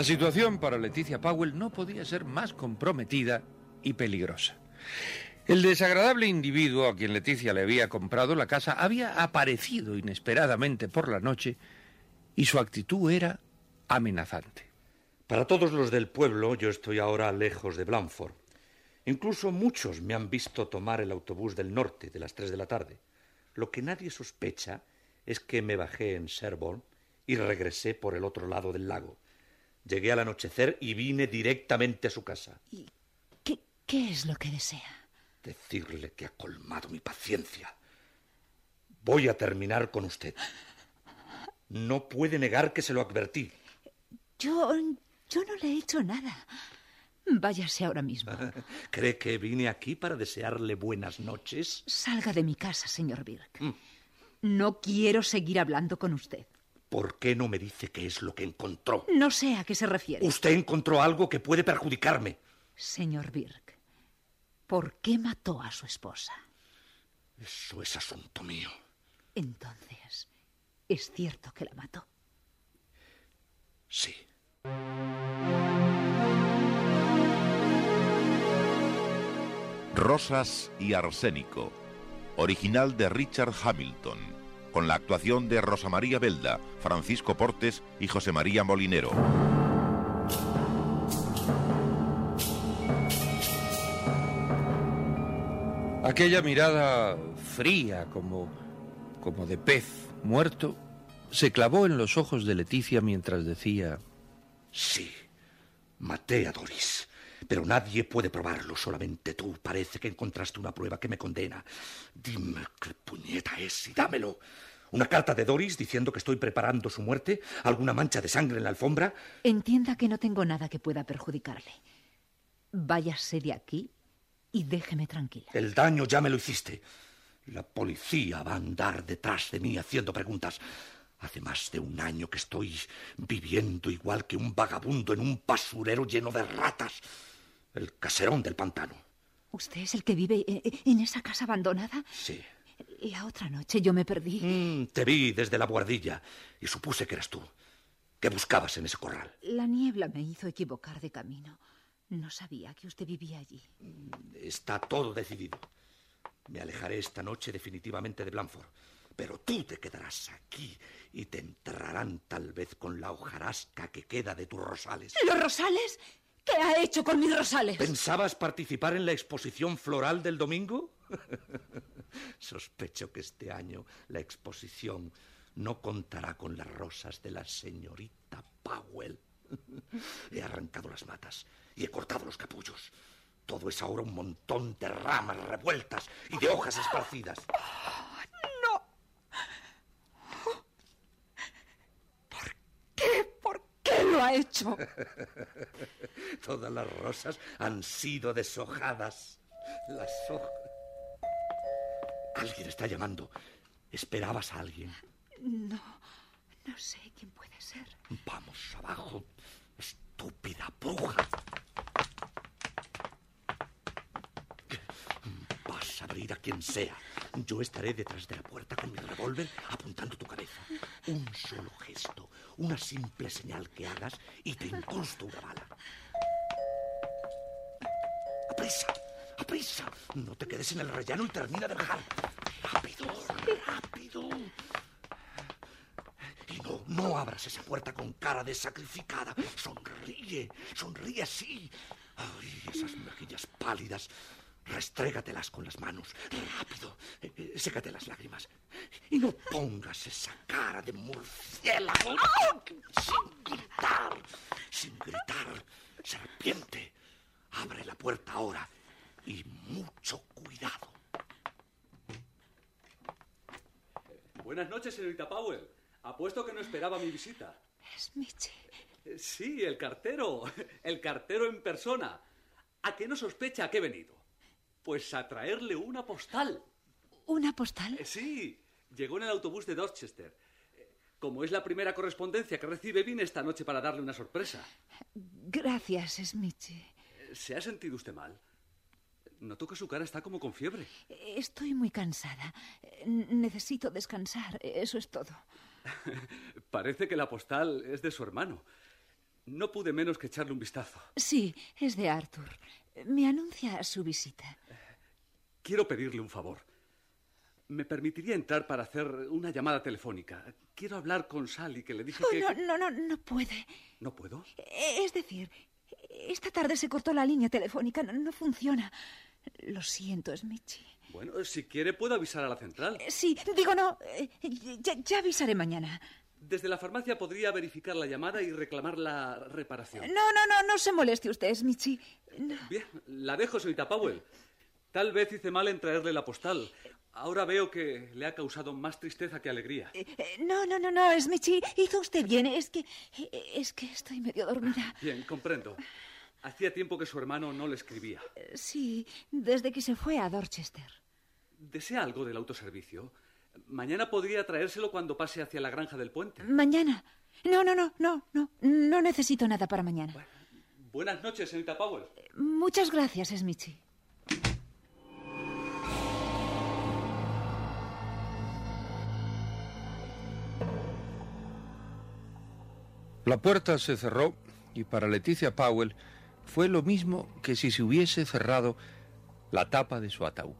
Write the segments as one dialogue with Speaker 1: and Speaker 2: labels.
Speaker 1: La situación para Leticia Powell no podía ser más comprometida y peligrosa. El desagradable individuo a quien Leticia le había comprado la casa había aparecido inesperadamente por la noche y su actitud era amenazante.
Speaker 2: Para todos los del pueblo, yo estoy ahora lejos de Blanford. Incluso muchos me han visto tomar el autobús del norte de las tres de la tarde. Lo que nadie sospecha es que me bajé en Sherborne y regresé por el otro lado del lago. Llegué al anochecer y vine directamente a su casa.
Speaker 3: ¿Y qué, qué es lo que desea?
Speaker 2: Decirle que ha colmado mi paciencia. Voy a terminar con usted. No puede negar que se lo advertí.
Speaker 3: Yo. yo no le he hecho nada. Váyase ahora mismo.
Speaker 2: ¿Cree que vine aquí para desearle buenas noches?
Speaker 3: Salga de mi casa, señor Birk. No quiero seguir hablando con usted.
Speaker 2: ¿Por qué no me dice qué es lo que encontró?
Speaker 3: No sé a qué se refiere.
Speaker 2: Usted encontró algo que puede perjudicarme.
Speaker 3: Señor Birk, ¿por qué mató a su esposa?
Speaker 2: Eso es asunto mío.
Speaker 3: Entonces, ¿es cierto que la mató?
Speaker 2: Sí.
Speaker 4: Rosas y Arsénico, original de Richard Hamilton, con la actuación de Rosa María Belda, Francisco Portes y José María Molinero.
Speaker 1: Aquella mirada fría como, como de pez muerto se clavó en los ojos de Leticia mientras decía...
Speaker 2: Sí, maté a Doris. Pero nadie puede probarlo, solamente tú. Parece que encontraste una prueba que me condena. Dime qué puñeta es y dámelo. ¿Una carta de Doris diciendo que estoy preparando su muerte? ¿Alguna mancha de sangre en la alfombra?
Speaker 3: Entienda que no tengo nada que pueda perjudicarle. Váyase de aquí y déjeme tranquila.
Speaker 2: El daño ya me lo hiciste. La policía va a andar detrás de mí haciendo preguntas. Hace más de un año que estoy viviendo igual que un vagabundo en un basurero lleno de ratas. El caserón del pantano.
Speaker 3: ¿Usted es el que vive eh, en esa casa abandonada?
Speaker 2: Sí.
Speaker 3: La otra noche yo me perdí.
Speaker 2: Mm, te vi desde la buhardilla y supuse que eras tú. ¿Qué buscabas en ese corral?
Speaker 3: La niebla me hizo equivocar de camino. No sabía que usted vivía allí.
Speaker 2: Está todo decidido. Me alejaré esta noche definitivamente de Blanford. Pero tú te quedarás aquí y te enterrarán tal vez con la hojarasca que queda de tus rosales.
Speaker 3: ¿Los rosales? ¿Qué ha hecho con mis rosales?
Speaker 2: ¿Pensabas participar en la exposición floral del domingo? Sospecho que este año la exposición no contará con las rosas de la señorita Powell. He arrancado las matas y he cortado los capullos. Todo es ahora un montón de ramas revueltas y de hojas esparcidas.
Speaker 3: ¡No! ¿Por qué? ¿Por qué lo ha hecho?
Speaker 2: Todas las rosas han sido deshojadas. Las hojas. Alguien está llamando. ¿Esperabas a alguien?
Speaker 3: No, no sé quién puede ser.
Speaker 2: Vamos abajo, estúpida bruja. Quien sea. Yo estaré detrás de la puerta con mi revólver apuntando tu cabeza. Un solo gesto, una simple señal que hagas y te incrusto una bala. ¡Aprisa! ¡Aprisa! No te quedes en el rellano y termina de bajar. ¡Rápido! ¡Rápido! Y no, no abras esa puerta con cara de sacrificada. Sonríe, sonríe así. Ay, esas mejillas pálidas. Restrégatelas con las manos. Rápido. Eh, eh, sécate las lágrimas. Y no pongas esa cara de murciélago. Sin gritar. Sin gritar. Serpiente. Abre la puerta ahora. Y mucho cuidado.
Speaker 5: Buenas noches, señorita Powell. Apuesto que no esperaba mi visita.
Speaker 3: Es Michi.
Speaker 5: Eh, Sí, el cartero. El cartero en persona. ¿A qué no sospecha a qué he venido? Pues a traerle una postal.
Speaker 3: ¿Una postal?
Speaker 5: Eh, Sí, llegó en el autobús de Dorchester. Eh, Como es la primera correspondencia que recibe, vine esta noche para darle una sorpresa.
Speaker 3: Gracias, Smichi.
Speaker 5: Eh, ¿Se ha sentido usted mal? Noto que su cara está como con fiebre.
Speaker 3: Estoy muy cansada. Necesito descansar. Eso es todo.
Speaker 5: Parece que la postal es de su hermano. No pude menos que echarle un vistazo.
Speaker 3: Sí, es de Arthur. Me anuncia su visita.
Speaker 5: Quiero pedirle un favor. ¿Me permitiría entrar para hacer una llamada telefónica? Quiero hablar con Sally, que le dije
Speaker 3: Oh,
Speaker 5: que...
Speaker 3: no, no, no, no puede.
Speaker 5: ¿No puedo?
Speaker 3: Es decir, esta tarde se cortó la línea telefónica. No, no funciona. Lo siento, Smichi.
Speaker 5: Bueno, si quiere puedo avisar a la central.
Speaker 3: Sí, digo no. eh, Ya, ya avisaré mañana.
Speaker 5: Desde la farmacia podría verificar la llamada y reclamar la reparación.
Speaker 3: No, no, no, no se moleste usted, Smichi. No.
Speaker 5: Bien, la dejo, señorita Powell. Tal vez hice mal en traerle la postal. Ahora veo que le ha causado más tristeza que alegría.
Speaker 3: Eh, eh, No, no, no, no, Smichi, hizo usted bien. Es que. eh, Es que estoy medio dormida.
Speaker 5: Bien, comprendo. Hacía tiempo que su hermano no le escribía.
Speaker 3: Sí, desde que se fue a Dorchester.
Speaker 5: ¿Desea algo del autoservicio? Mañana podría traérselo cuando pase hacia la granja del puente.
Speaker 3: Mañana. No, no, no, no, no. No necesito nada para mañana.
Speaker 5: Buenas noches, señorita Powell.
Speaker 3: Muchas gracias, Smichi.
Speaker 1: La puerta se cerró y para Leticia Powell fue lo mismo que si se hubiese cerrado la tapa de su ataúd.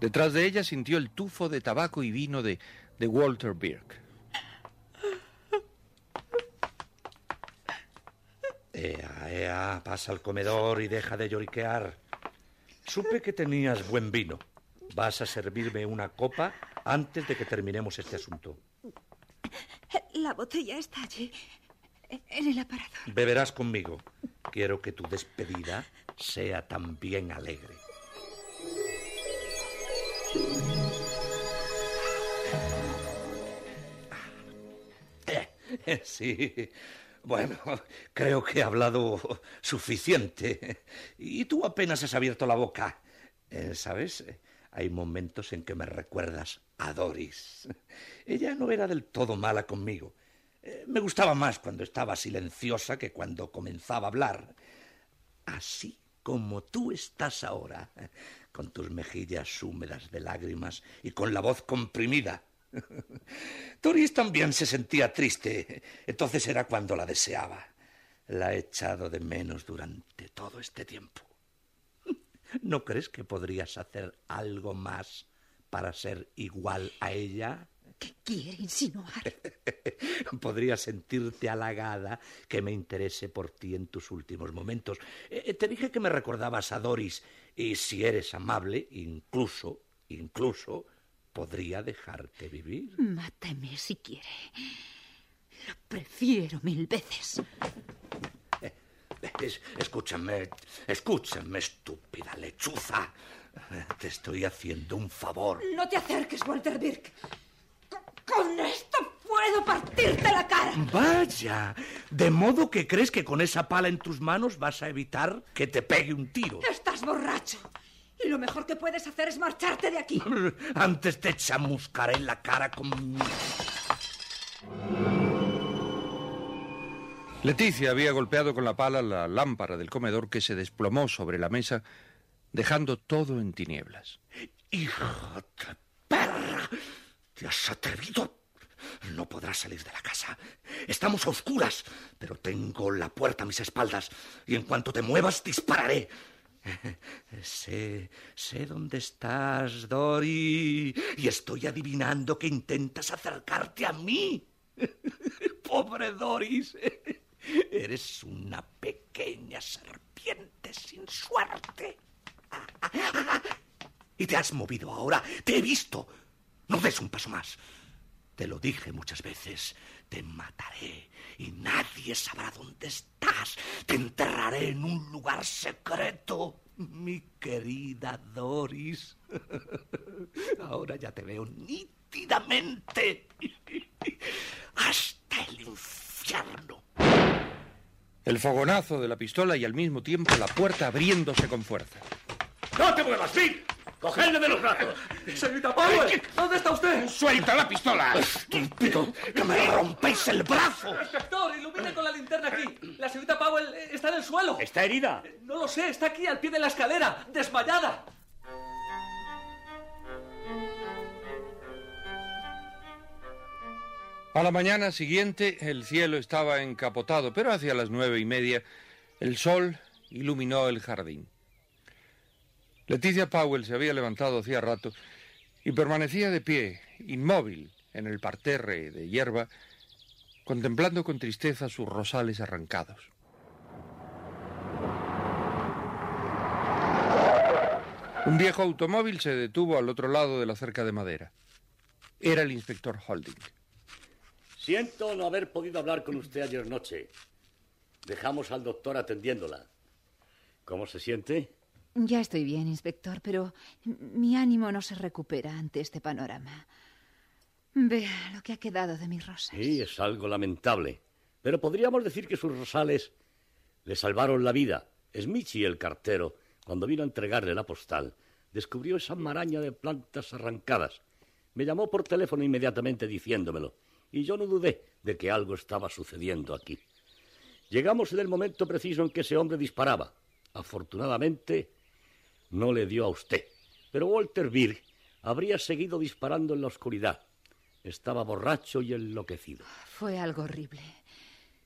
Speaker 1: Detrás de ella sintió el tufo de tabaco y vino de, de Walter Birk.
Speaker 2: Ea, ea, pasa al comedor y deja de lloriquear. Supe que tenías buen vino. Vas a servirme una copa antes de que terminemos este asunto.
Speaker 3: La botella está allí, en el aparador.
Speaker 2: Beberás conmigo. Quiero que tu despedida sea también alegre. Sí. Bueno, creo que he hablado suficiente. Y tú apenas has abierto la boca. Eh, ¿Sabes? Hay momentos en que me recuerdas a Doris. Ella no era del todo mala conmigo. Eh, Me gustaba más cuando estaba silenciosa que cuando comenzaba a hablar. Así como tú estás ahora, con tus mejillas húmedas de lágrimas y con la voz comprimida. Doris también se sentía triste, entonces era cuando la deseaba. La he echado de menos durante todo este tiempo. ¿No crees que podrías hacer algo más para ser igual a ella?
Speaker 3: ¿Qué quiere insinuar?
Speaker 2: Podrías sentirte halagada que me interese por ti en tus últimos momentos. Eh, te dije que me recordabas a Doris y si eres amable, incluso, incluso, podría dejarte vivir.
Speaker 3: Máteme si quiere. Lo prefiero mil veces.
Speaker 2: Es- escúchame, escúchame, estúpida lechuza. Te estoy haciendo un favor.
Speaker 3: No te acerques, Walter Birk. Con- esto puedo partirte la cara.
Speaker 2: Vaya, de modo que crees que con esa pala en tus manos vas a evitar que te pegue un tiro.
Speaker 3: Estás borracho. Y lo mejor que puedes hacer es marcharte de aquí.
Speaker 2: Antes te chamuscaré en la cara con mi...
Speaker 1: Leticia había golpeado con la pala la lámpara del comedor que se desplomó sobre la mesa dejando todo en tinieblas.
Speaker 2: ¡Hijo de perra! ¿Te has atrevido? No podrás salir de la casa. Estamos a oscuras, pero tengo la puerta a mis espaldas y en cuanto te muevas dispararé. Sé, sé dónde estás, Dory, y estoy adivinando que intentas acercarte a mí. Pobre Doris, eres una pequeña serpiente sin suerte. Y te has movido ahora, te he visto. No des un paso más. Te lo dije muchas veces, te mataré y nadie sabrá dónde estás. Te enterraré en un lugar secreto, mi querida Doris. Ahora ya te veo nítidamente. Hasta el infierno.
Speaker 1: El fogonazo de la pistola y al mismo tiempo la puerta abriéndose con fuerza.
Speaker 2: ¡No te muevas, Bill! ¡Cogedme de los brazos!
Speaker 5: Señorita Powell, ¿dónde está usted?
Speaker 6: ¡Suelta la pistola!
Speaker 2: ¡Estúpido! ¡Que me rompéis el brazo!
Speaker 5: Inspector, ilumine con la linterna aquí. La señorita Powell está en el suelo.
Speaker 2: ¿Está herida?
Speaker 5: No lo sé, está aquí al pie de la escalera, desmayada.
Speaker 1: A la mañana siguiente el cielo estaba encapotado, pero hacia las nueve y media el sol iluminó el jardín. Leticia Powell se había levantado hacía rato y permanecía de pie, inmóvil, en el parterre de hierba, contemplando con tristeza sus rosales arrancados. Un viejo automóvil se detuvo al otro lado de la cerca de madera. Era el inspector Holding.
Speaker 7: Siento no haber podido hablar con usted ayer noche. Dejamos al doctor atendiéndola. ¿Cómo se siente?
Speaker 3: Ya estoy bien, inspector, pero mi ánimo no se recupera ante este panorama. Vea lo que ha quedado de mis rosas.
Speaker 7: Sí, es algo lamentable. Pero podríamos decir que sus rosales le salvaron la vida. Smichi, el cartero, cuando vino a entregarle la postal, descubrió esa maraña de plantas arrancadas. Me llamó por teléfono inmediatamente diciéndomelo, y yo no dudé de que algo estaba sucediendo aquí. Llegamos en el momento preciso en que ese hombre disparaba. Afortunadamente, no le dio a usted. Pero Walter Birk habría seguido disparando en la oscuridad. Estaba borracho y enloquecido.
Speaker 3: Fue algo horrible.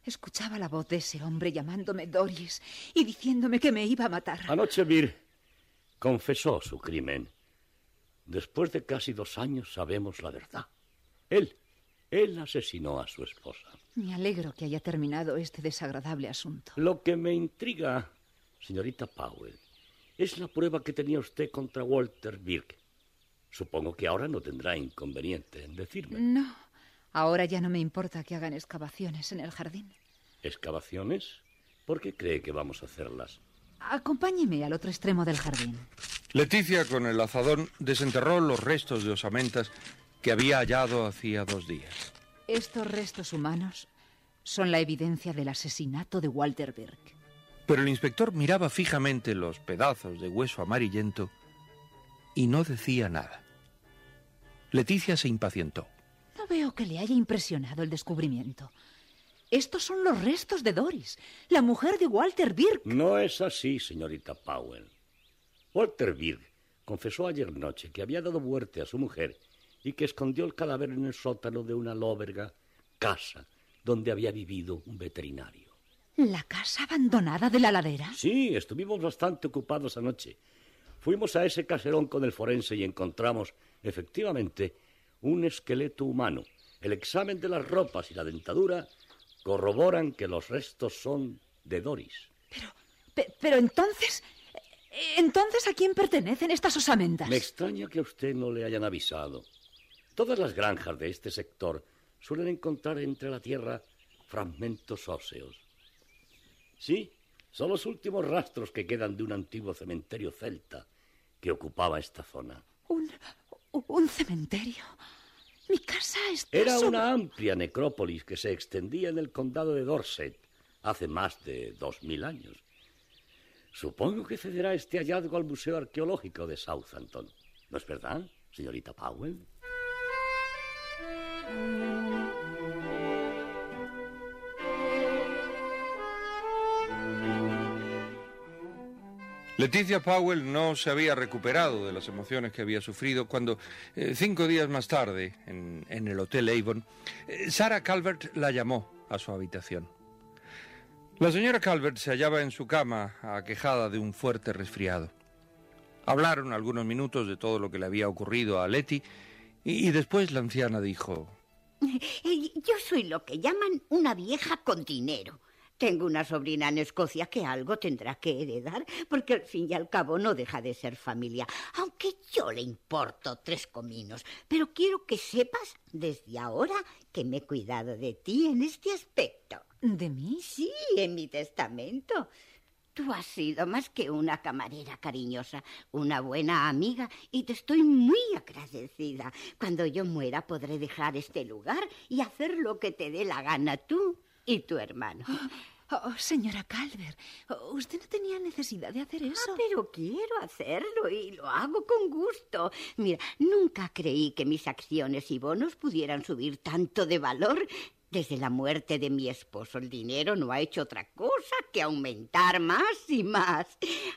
Speaker 3: Escuchaba la voz de ese hombre llamándome Doris y diciéndome que me iba a matar.
Speaker 7: Anoche Birk confesó su crimen. Después de casi dos años sabemos la verdad. Él, él asesinó a su esposa.
Speaker 3: Me alegro que haya terminado este desagradable asunto.
Speaker 7: Lo que me intriga, señorita Powell, es la prueba que tenía usted contra Walter Birk. Supongo que ahora no tendrá inconveniente en decirme.
Speaker 3: No, ahora ya no me importa que hagan excavaciones en el jardín.
Speaker 7: ¿Excavaciones? ¿Por qué cree que vamos a hacerlas?
Speaker 3: Acompáñeme al otro extremo del jardín.
Speaker 1: Leticia, con el azadón, desenterró los restos de osamentas que había hallado hacía dos días.
Speaker 3: Estos restos humanos son la evidencia del asesinato de Walter Birk.
Speaker 1: Pero el inspector miraba fijamente los pedazos de hueso amarillento y no decía nada. Leticia se impacientó.
Speaker 3: No veo que le haya impresionado el descubrimiento. Estos son los restos de Doris, la mujer de Walter Birk.
Speaker 7: No es así, señorita Powell. Walter Birk confesó ayer noche que había dado muerte a su mujer y que escondió el cadáver en el sótano de una lóberga casa donde había vivido un veterinario.
Speaker 3: ¿La casa abandonada de la ladera?
Speaker 7: Sí, estuvimos bastante ocupados anoche. Fuimos a ese caserón con el forense y encontramos, efectivamente, un esqueleto humano. El examen de las ropas y la dentadura corroboran que los restos son de Doris.
Speaker 3: Pero, pe- pero entonces... Entonces, ¿a quién pertenecen estas osamentas?
Speaker 7: Me extraña que a usted no le hayan avisado. Todas las granjas de este sector suelen encontrar entre la tierra fragmentos óseos. Sí, son los últimos rastros que quedan de un antiguo cementerio celta que ocupaba esta zona.
Speaker 3: Un, un cementerio. Mi casa está
Speaker 7: Era
Speaker 3: sobre-
Speaker 7: una amplia necrópolis que se extendía en el condado de Dorset hace más de dos mil años. Supongo que cederá este hallazgo al Museo Arqueológico de Southampton. ¿No es verdad, señorita Powell?
Speaker 1: Leticia Powell no se había recuperado de las emociones que había sufrido cuando, eh, cinco días más tarde, en, el Hotel Avon, eh, Sarah Calvert la llamó a su habitación. La señora Calvert se hallaba en su cama, aquejada de un fuerte resfriado. Hablaron algunos minutos de todo lo que le había ocurrido a Letty y, y después la anciana dijo,
Speaker 8: Yo soy lo que llaman una vieja con dinero. Tengo una sobrina en Escocia que algo tendrá que heredar, porque al fin y al cabo no deja de ser familia, aunque yo le importo tres cominos. Pero quiero que sepas desde ahora que me he cuidado de ti en este aspecto.
Speaker 3: ¿De mí?
Speaker 8: Sí, en mi testamento. Tú has sido más que una camarera cariñosa, una buena amiga, y te estoy muy agradecida. Cuando yo muera podré dejar este lugar y hacer lo que te dé la gana tú y tu hermano.
Speaker 3: Oh, señora Calvert, oh, usted no tenía necesidad de hacer eso.
Speaker 8: Ah, pero quiero hacerlo y lo hago con gusto. Mira, nunca creí que mis acciones y bonos pudieran subir tanto de valor. Desde la muerte de mi esposo el dinero no ha hecho otra cosa que aumentar más y más.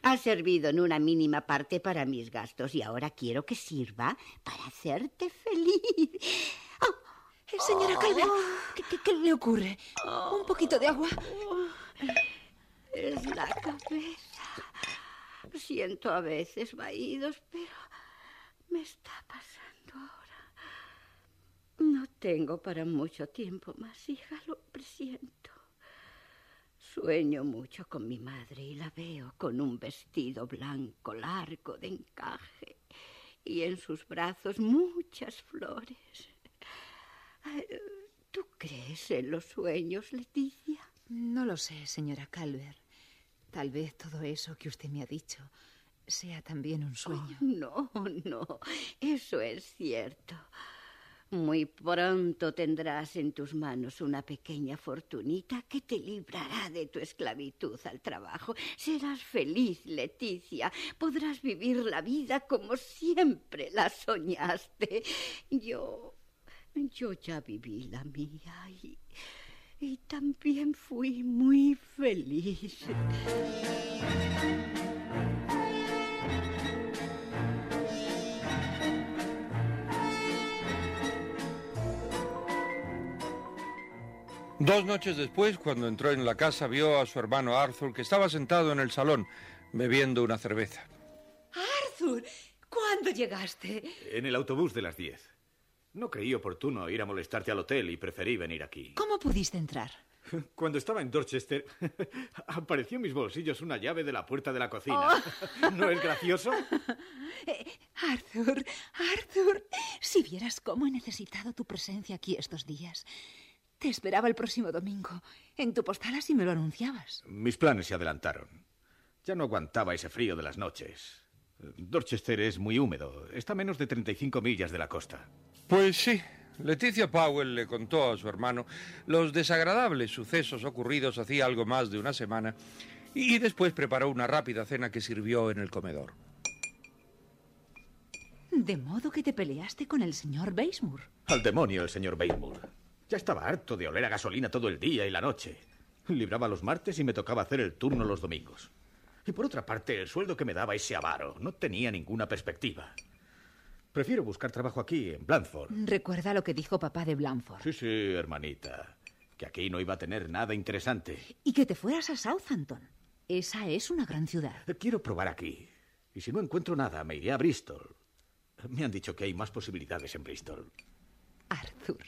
Speaker 8: Ha servido en una mínima parte para mis gastos y ahora quiero que sirva para hacerte feliz.
Speaker 3: Señora ¿qué, qué- qué le ocurre? ¿Un poquito de agua?
Speaker 8: Es la cabeza. Siento a veces vaídos, pero me está pasando ahora. No tengo para mucho tiempo más, hija, lo presiento. Sueño mucho con mi madre y la veo con un vestido blanco largo de encaje y en sus brazos muchas flores. ¿Tú crees en los sueños, Leticia?
Speaker 3: No lo sé, señora Calvert. Tal vez todo eso que usted me ha dicho sea también un sueño.
Speaker 8: No, no, eso es cierto. Muy pronto tendrás en tus manos una pequeña fortunita que te librará de tu esclavitud al trabajo. Serás feliz, Leticia. Podrás vivir la vida como siempre la soñaste. Yo. Yo ya viví la mía y. Y también fui muy feliz.
Speaker 1: Dos noches después, cuando entró en la casa, vio a su hermano Arthur, que estaba sentado en el salón, bebiendo una cerveza.
Speaker 3: Arthur, ¿cuándo llegaste?
Speaker 9: En el autobús de las 10. No creí oportuno ir a molestarte al hotel y preferí venir aquí.
Speaker 3: ¿Cómo pudiste entrar?
Speaker 9: Cuando estaba en Dorchester, apareció en mis bolsillos una llave de la puerta de la cocina. ¿No es gracioso?
Speaker 3: Eh, Arthur, Arthur, si vieras cómo he necesitado tu presencia aquí estos días. Te esperaba el próximo domingo. En tu postal así me lo anunciabas.
Speaker 9: Mis planes se adelantaron. Ya no aguantaba ese frío de las noches. Dorchester es muy húmedo. Está a menos de 35 millas de la costa.
Speaker 1: Pues sí, Leticia Powell le contó a su hermano los desagradables sucesos ocurridos hacía algo más de una semana y después preparó una rápida cena que sirvió en el comedor.
Speaker 3: De modo que te peleaste con el señor Basemore.
Speaker 9: Al demonio el señor Batemore. Ya estaba harto de oler a gasolina todo el día y la noche. Libraba los martes y me tocaba hacer el turno los domingos. Y por otra parte, el sueldo que me daba ese avaro no tenía ninguna perspectiva. Prefiero buscar trabajo aquí, en Blandford.
Speaker 3: Recuerda lo que dijo papá de Blandford.
Speaker 9: Sí, sí, hermanita. Que aquí no iba a tener nada interesante.
Speaker 3: Y que te fueras a Southampton. Esa es una gran ciudad.
Speaker 9: Quiero probar aquí. Y si no encuentro nada, me iré a Bristol. Me han dicho que hay más posibilidades en Bristol.
Speaker 3: Arthur,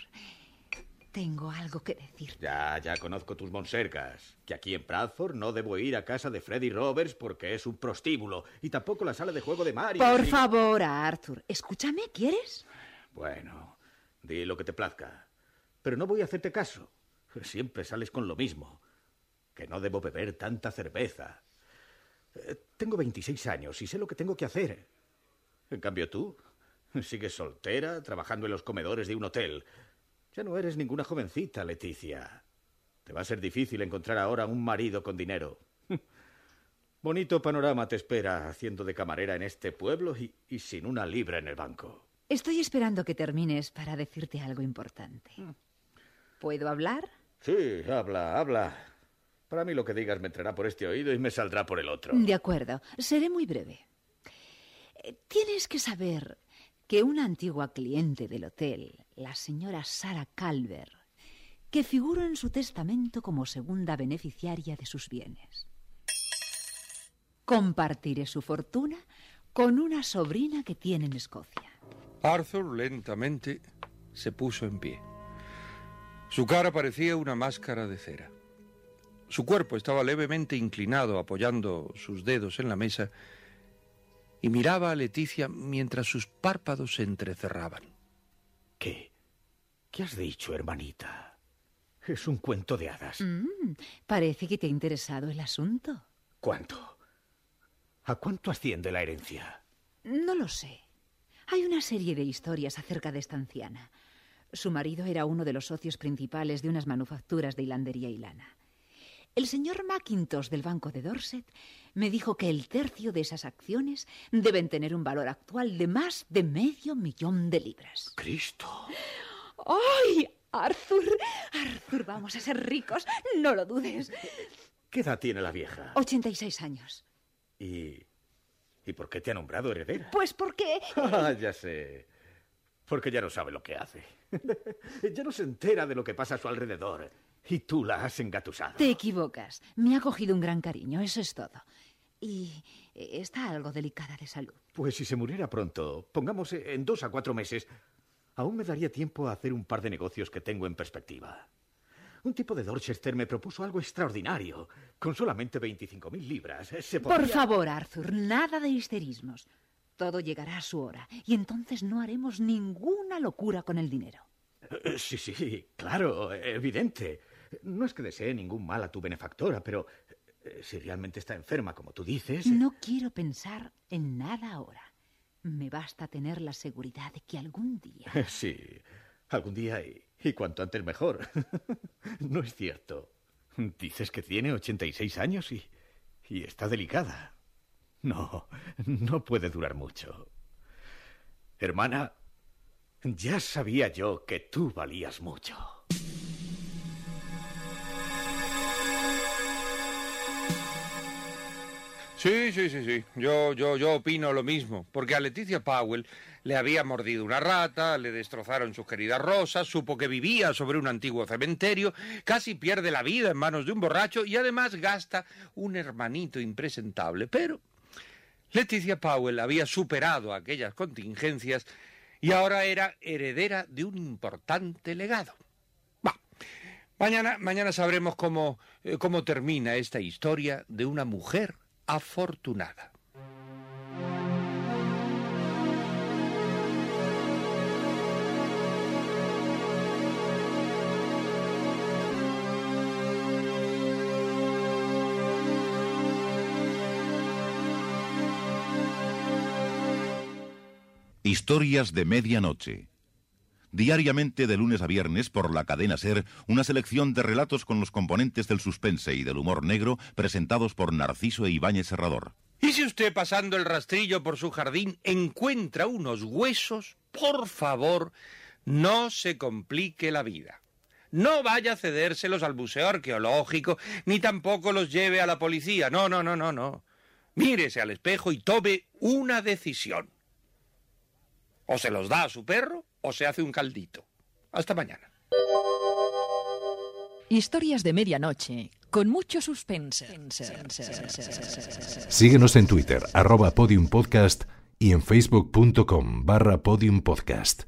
Speaker 3: tengo algo que decir.
Speaker 9: Ya, ya conozco tus monsergas. Que aquí en Bradford no debo ir a casa de Freddy Roberts porque es un prostíbulo. Y tampoco la sala de juego de Mario.
Speaker 3: Por favor, Arthur, escúchame, ¿quieres?
Speaker 9: Bueno, di lo que te plazca. Pero no voy a hacerte caso. Siempre sales con lo mismo. Que no debo beber tanta cerveza. Eh, Tengo 26 años y sé lo que tengo que hacer. En cambio tú, sigues soltera, trabajando en los comedores de un hotel. Ya no eres ninguna jovencita, Leticia. Te va a ser difícil encontrar ahora un marido con dinero. Bonito panorama te espera haciendo de camarera en este pueblo y, y sin una libra en el banco.
Speaker 3: Estoy esperando que termines para decirte algo importante. ¿Puedo hablar?
Speaker 9: Sí, habla, habla. Para mí lo que digas me entrará por este oído y me saldrá por el otro.
Speaker 3: De acuerdo, seré muy breve. Eh, Tienes que saber que una antigua cliente del hotel, la señora Sara Calver, que figuró en su testamento como segunda beneficiaria de sus bienes. Compartiré su fortuna con una sobrina que tiene en Escocia.
Speaker 1: Arthur lentamente se puso en pie. Su cara parecía una máscara de cera. Su cuerpo estaba levemente inclinado, apoyando sus dedos en la mesa, y miraba a Leticia mientras sus párpados se entrecerraban.
Speaker 9: ¿Qué? ¿Qué has dicho, hermanita? Es un cuento de hadas.
Speaker 3: Mm, parece que te ha interesado el asunto.
Speaker 9: ¿Cuánto? ¿A cuánto asciende la herencia?
Speaker 3: No lo sé. Hay una serie de historias acerca de esta anciana. Su marido era uno de los socios principales de unas manufacturas de hilandería y lana. El señor Mackintosh del Banco de Dorset me dijo que el tercio de esas acciones deben tener un valor actual de más de medio millón de libras.
Speaker 9: ¡Cristo!
Speaker 3: ¡Ay, Arthur! Arthur, vamos a ser ricos, no lo dudes.
Speaker 9: ¿Qué edad tiene la vieja?
Speaker 3: 86 años.
Speaker 9: ¿Y, ¿y por qué te ha nombrado heredera?
Speaker 3: Pues porque...
Speaker 9: Ah, ya sé. Porque ya no sabe lo que hace. ya no se entera de lo que pasa a su alrededor. Y tú la has engatusado.
Speaker 3: Te equivocas. Me ha cogido un gran cariño, eso es todo. Y está algo delicada de salud.
Speaker 9: Pues si se muriera pronto, pongamos en dos a cuatro meses, aún me daría tiempo a hacer un par de negocios que tengo en perspectiva. Un tipo de Dorchester me propuso algo extraordinario. Con solamente 25.000 libras. Se podría...
Speaker 3: Por favor, Arthur, nada de histerismos. Todo llegará a su hora y entonces no haremos ninguna locura con el dinero.
Speaker 9: Eh, Sí, sí, claro, evidente. No es que desee ningún mal a tu benefactora, pero eh, si realmente está enferma, como tú dices...
Speaker 3: No quiero pensar en nada ahora. Me basta tener la seguridad de que algún día...
Speaker 9: Sí, algún día y, y cuanto antes mejor. no es cierto. Dices que tiene 86 años y, y está delicada. No, no puede durar mucho. Hermana, ya sabía yo que tú valías mucho.
Speaker 1: Sí, sí, sí, sí. Yo, yo, yo opino lo mismo. Porque a Leticia Powell le había mordido una rata, le destrozaron sus queridas rosas, supo que vivía sobre un antiguo cementerio, casi pierde la vida en manos de un borracho y además gasta un hermanito impresentable. Pero Leticia Powell había superado aquellas contingencias y ahora era heredera de un importante legado. Mañana, mañana sabremos cómo, eh, cómo termina esta historia de una mujer afortunada.
Speaker 4: Historias de medianoche. Diariamente de lunes a viernes por la cadena Ser, una selección de relatos con los componentes del suspense y del humor negro presentados por Narciso e Ibáñez Serrador.
Speaker 1: Y si usted pasando el rastrillo por su jardín encuentra unos huesos, por favor, no se complique la vida. No vaya a cedérselos al Museo Arqueológico, ni tampoco los lleve a la policía. No, no, no, no, no. Mírese al espejo y tome una decisión. O se los da a su perro o se hace un caldito. Hasta mañana.
Speaker 10: Historias de medianoche, con mucho suspense.
Speaker 11: Síguenos en Twitter, arroba podiumpodcast y en facebook.com barra podiumpodcast.